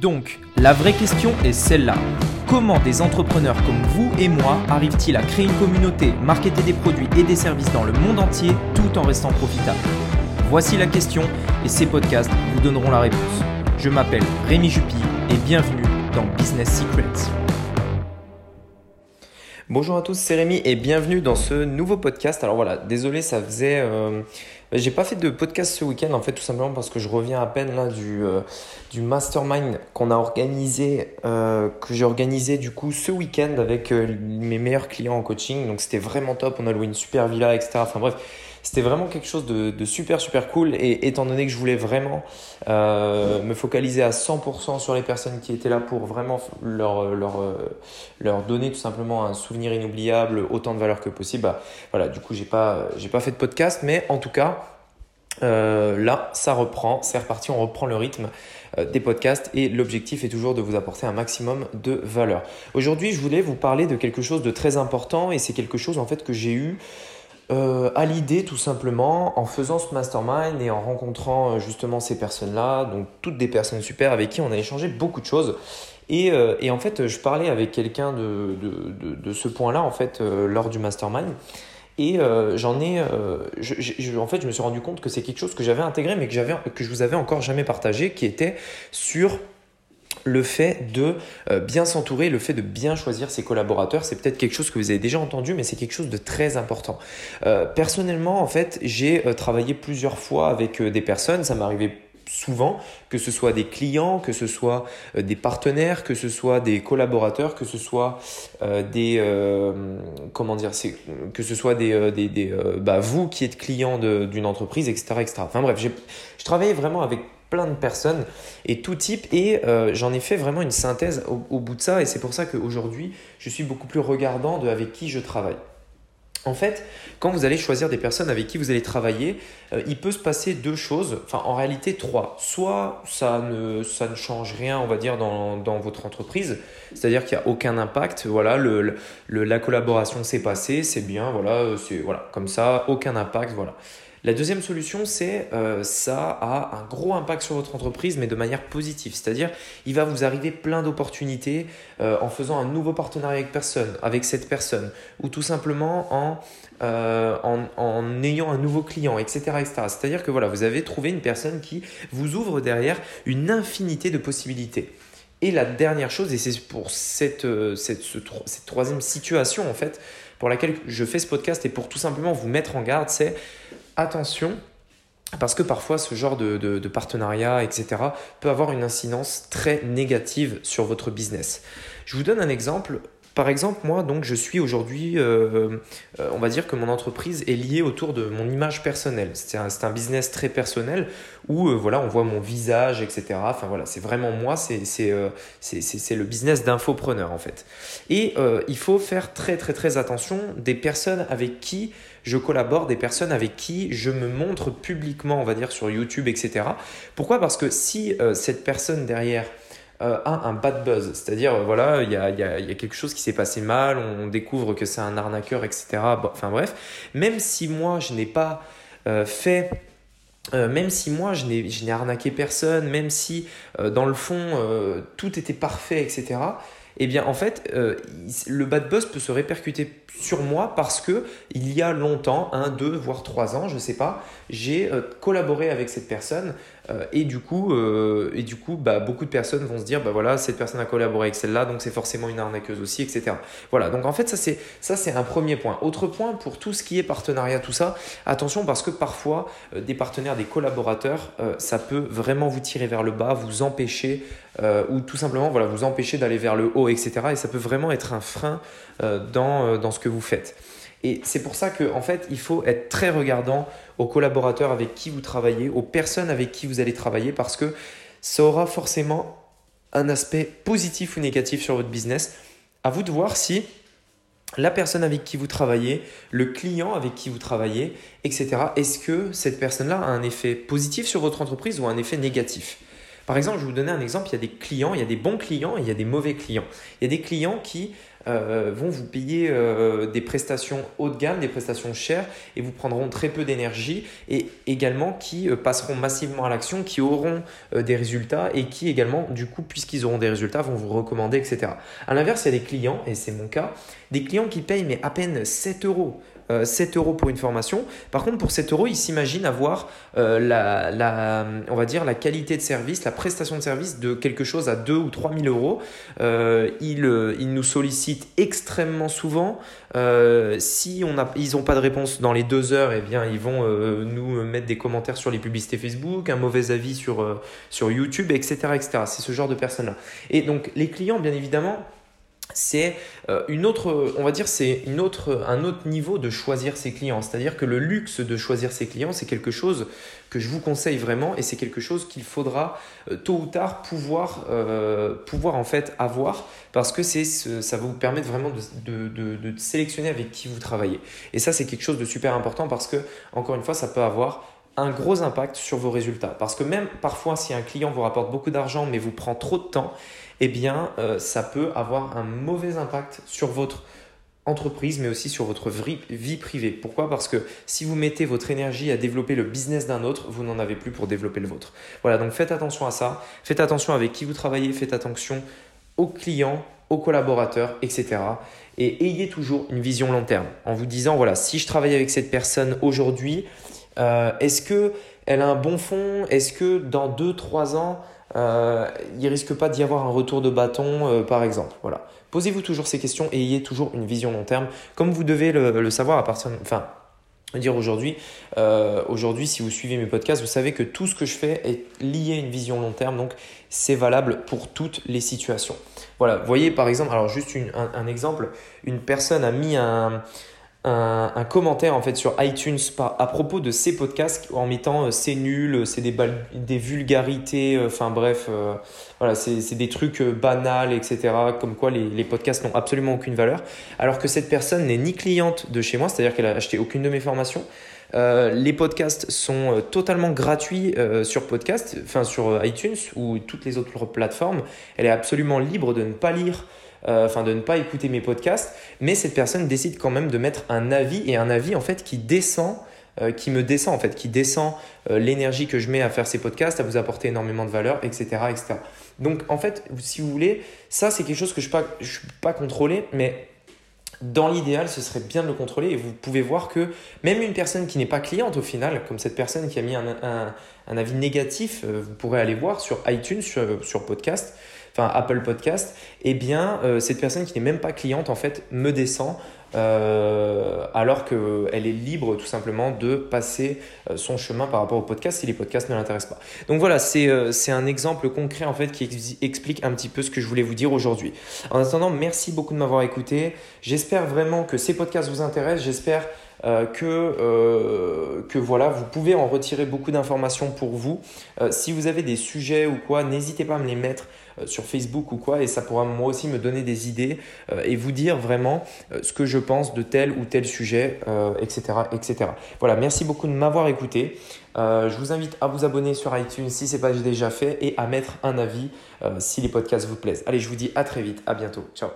Donc, la vraie question est celle-là. Comment des entrepreneurs comme vous et moi arrivent-ils à créer une communauté, marketer des produits et des services dans le monde entier tout en restant profitables? Voici la question et ces podcasts vous donneront la réponse. Je m'appelle Rémi Jupy et bienvenue dans Business Secrets. Bonjour à tous, c'est Rémi et bienvenue dans ce nouveau podcast. Alors voilà, désolé, ça faisait... Euh, j'ai pas fait de podcast ce week-end en fait tout simplement parce que je reviens à peine là du, euh, mastermind qu'on a organisé, euh, que j'ai organisé du coup ce week-end avec euh, mes meilleurs clients en coaching. Donc c'était vraiment top, on a loué une super villa, etc. Enfin bref, c'était vraiment quelque chose de, super super cool. Et étant donné que je voulais vraiment euh, me focaliser à 100% sur les personnes qui étaient là pour vraiment euh, leur donner tout simplement un souvenir inoubliable, autant de valeur que possible, bah, voilà, du coup j'ai pas, pas fait de podcast. Mais en tout cas euh, là ça reprend, c'est reparti, on reprend le rythme des podcasts. Et l'objectif est toujours de vous apporter un maximum de valeur. Aujourd'hui je voulais vous parler de quelque chose de très important. Et c'est quelque chose en fait que j'ai eu euh, à l'idée tout simplement en faisant ce mastermind et en rencontrant euh, justement ces personnes-là, donc toutes des personnes super avec qui on a échangé beaucoup de choses. Et, euh, en fait, je parlais avec quelqu'un de, de, ce point-là en fait lors du mastermind. Et j'en ai, en fait, je me suis rendu compte que c'est quelque chose que j'avais intégré, mais que que je vous avais encore jamais partagé, qui était sur le fait de euh, bien s'entourer, le fait de bien choisir ses collaborateurs, c'est peut-être quelque chose que vous avez déjà entendu, mais c'est quelque chose de très important. Euh, personnellement, en fait, j'ai euh, travaillé plusieurs fois avec des personnes, ça m'arrivait souvent, que ce soit des clients, que ce soit des partenaires, que ce soit des collaborateurs, que ce soit des comment dire, que ce soit des, des, bah, vous qui êtes client d'une entreprise, etc., etc. Enfin bref, je travaillais vraiment avec plein de personnes et tout type. Et euh, j'en ai fait vraiment une synthèse au, bout de ça. Et c'est pour ça qu'aujourd'hui je suis beaucoup plus regardant de avec qui je travaille. En fait, quand vous allez choisir des personnes avec qui vous allez travailler, euh, il peut se passer deux choses, enfin en réalité trois. Soit ça ne, ça ne change rien, on va dire, dans, dans votre entreprise, c'est-à-dire qu'il n'y a aucun impact, voilà, le, le la collaboration s'est passée, c'est bien, voilà, c'est voilà, comme ça, aucun impact, voilà. La deuxième solution, c'est euh, ça a un gros impact sur votre entreprise, mais de manière positive. C'est-à-dire, il va vous arriver plein d'opportunités euh, en faisant un nouveau partenariat avec personne, avec cette personne, ou tout simplement en, euh, en, en, ayant un nouveau client, etc. C'est-à-dire que voilà, vous avez trouvé une personne qui vous ouvre derrière une infinité de possibilités. Et la dernière chose, et c'est pour cette, cette, cette troisième situation en fait, pour laquelle je fais ce podcast et pour tout simplement vous mettre en garde, c'est attention, parce que parfois ce genre de, partenariat, etc., peut avoir une incidence très négative sur votre business. Je vous donne un exemple. Par exemple, moi, donc, je suis aujourd'hui, euh, euh, on va dire que mon entreprise est liée autour de mon image personnelle. C'est un, business très personnel où, euh, voilà, on voit mon visage, etc. Enfin, voilà, c'est vraiment moi, c'est le business d'infopreneur, en fait. Et il faut faire très, très, très attention des personnes avec qui je collabore, des personnes avec qui je me montre publiquement, on va dire, sur YouTube, etc. Pourquoi? Parce que si cette personne derrière euh, a un bad buzz, c'est-à-dire, euh, voilà, il y a, y, a, y a, quelque chose qui s'est passé mal, on découvre que c'est un arnaqueur, etc. enfin bref, même si moi, je n'ai pas fait... même si moi je n'ai arnaqué personne, même si dans le fond tout était parfait, etc., eh bien en fait, euh, le bad buzz peut se répercuter sur moi parce que il y a longtemps, un, deux, voire trois ans, je ne sais pas, j'ai euh, collaboré avec cette personne euh, et du coup, et du coup bah, beaucoup de personnes vont se dire, bah voilà, cette personne a collaboré avec celle-là, donc c'est forcément une arnaqueuse aussi, etc. Voilà, donc en fait, ça c'est, un premier point. Autre point, pour tout ce qui est partenariat, tout ça, attention parce que parfois, des partenaires, des collaborateurs, ça peut vraiment vous tirer vers le bas, vous empêcher ou tout simplement voilà, vous empêcher d'aller vers le haut etc. Et ça peut vraiment être un frein euh, dans, euh, dans ce que vous faites. Et c'est pour ça qu'en en fait, il faut être très regardant aux collaborateurs avec qui vous travaillez, aux personnes avec qui vous allez travailler, parce que ça aura forcément un aspect positif ou négatif sur votre business. À vous de voir si la personne avec qui vous travaillez, le client avec qui vous travaillez, etc. Est-ce que cette personne-là a un effet positif sur votre entreprise ou un effet négatif? Par exemple, je vais vous donner un exemple, il y a des clients, il y a des bons clients et il y a des mauvais clients. Il y a des clients qui vont vous payer des prestations haut de gamme, des prestations chères et vous prendront très peu d'énergie et également qui passeront massivement à l'action, qui auront des résultats et qui également, du coup, puisqu'ils auront des résultats, vont vous recommander, etc. À l'inverse, il y a des clients, et c'est mon cas, des clients qui payent mais à peine 7 euros 7 euh, euros pour une formation. Par contre, pour 7 euros, ils s'imaginent avoir euh, la, qualité de service, la prestation de service de quelque chose à 2 ou 3 000 euros. Euh, ils, nous sollicitent extrêmement souvent. si on a, ils n'ont pas de réponse dans les deux heures, eh bien, ils vont nous mettre des commentaires sur les publicités Facebook, un mauvais avis sur, YouTube, etc. etc. C'est ce genre de personnes-là. Et donc, les clients, bien évidemment, c'est euh, une autre, on va dire, c'est un autre niveau de choisir ses clients. C'est-à-dire que le luxe de choisir ses clients, c'est quelque chose que je vous conseille vraiment et c'est quelque chose qu'il faudra euh, tôt ou tard pouvoir, euh, pouvoir en fait avoir parce que c'est, ça vous permettre vraiment de sélectionner avec qui vous travaillez. Et ça, c'est quelque chose de super important parce que, encore une fois, ça peut avoir un gros impact sur vos résultats. Parce que même parfois, si un client vous rapporte beaucoup d'argent mais vous prend trop de temps, eh bien, euh, ça peut avoir un mauvais impact sur votre entreprise, mais aussi sur votre vie privée. Pourquoi? Parce que si vous mettez votre énergie à développer le business d'un autre, vous n'en avez plus pour développer le vôtre. Voilà, donc faites attention à ça. Faites attention avec qui vous travaillez, faites attention aux clients, aux collaborateurs, etc. Et ayez toujours une vision long terme en vous disant, voilà, si je travaille avec cette personne aujourd'hui, euh, est-ce qu'elle a un bon fond? Est-ce que dans 2-3 ans, euh, il risque pas d'y avoir un retour de bâton, euh, par exemple? Voilà. Posez-vous toujours ces questions et ayez toujours une vision long terme, comme vous devez le, savoir à partir, enfin, dire aujourd'hui, euh, aujourd'hui, si vous suivez mes podcasts, vous savez que tout ce que je fais est lié à une vision long terme, donc c'est valable pour toutes les situations. Voilà, voyez par exemple, alors juste un, exemple, une personne a mis un, un, commentaire en fait sur iTunes à propos de ces podcasts en mettant euh, c'est nul, euh, c'est des, des vulgarités, euh, enfin bref, voilà, c'est des trucs banals, etc. Comme quoi les, les podcasts n'ont absolument aucune valeur. Alors que cette personne n'est ni cliente de chez moi, c'est-à-dire qu'elle a acheté aucune de mes formations. Les podcasts sont totalement gratuits sur podcast, enfin sur iTunes ou toutes les autres plateformes. Elle est absolument libre de ne pas lire euh, enfin de ne pas écouter mes podcasts, mais cette personne décide quand même de mettre un avis et un avis en fait qui descend euh, qui me descend en fait, qui descend euh, l'énergie que je mets à faire ces podcasts, à vous apporter énormément de valeur, etc. etc. Donc en fait, si vous voulez, ça c'est quelque chose que je ne peux, pas contrôler, mais dans l'idéal, ce serait bien de le contrôler et vous pouvez voir que même une personne qui n'est pas cliente au final, comme cette personne qui a mis un, avis négatif, vous pourrez aller voir sur iTunes, sur, sur podcast, Apple Podcast, eh bien euh, cette personne qui n'est même pas cliente en fait me descend euh, alors qu'elle est libre tout simplement de passer euh, son chemin par rapport au podcast si les podcasts ne l'intéressent pas. Donc voilà, c'est un exemple concret en fait qui explique un petit peu ce que je voulais vous dire aujourd'hui. En attendant, merci beaucoup de m'avoir écouté. J'espère vraiment que ces podcasts vous intéressent. J'espère euh, que, euh, que voilà, vous pouvez en retirer beaucoup d'informations pour vous. Euh, si vous avez des sujets ou quoi, n'hésitez pas à me les mettre sur Facebook ou quoi, et ça pourra moi aussi me donner des idées et vous dire vraiment ce que je pense de tel ou tel sujet, etc., etc. Voilà, merci beaucoup de m'avoir écouté. je vous invite à vous abonner sur iTunes si ce n'est pas déjà fait et à mettre un avis si les podcasts vous plaisent. Allez, je vous dis à très vite, à bientôt. Ciao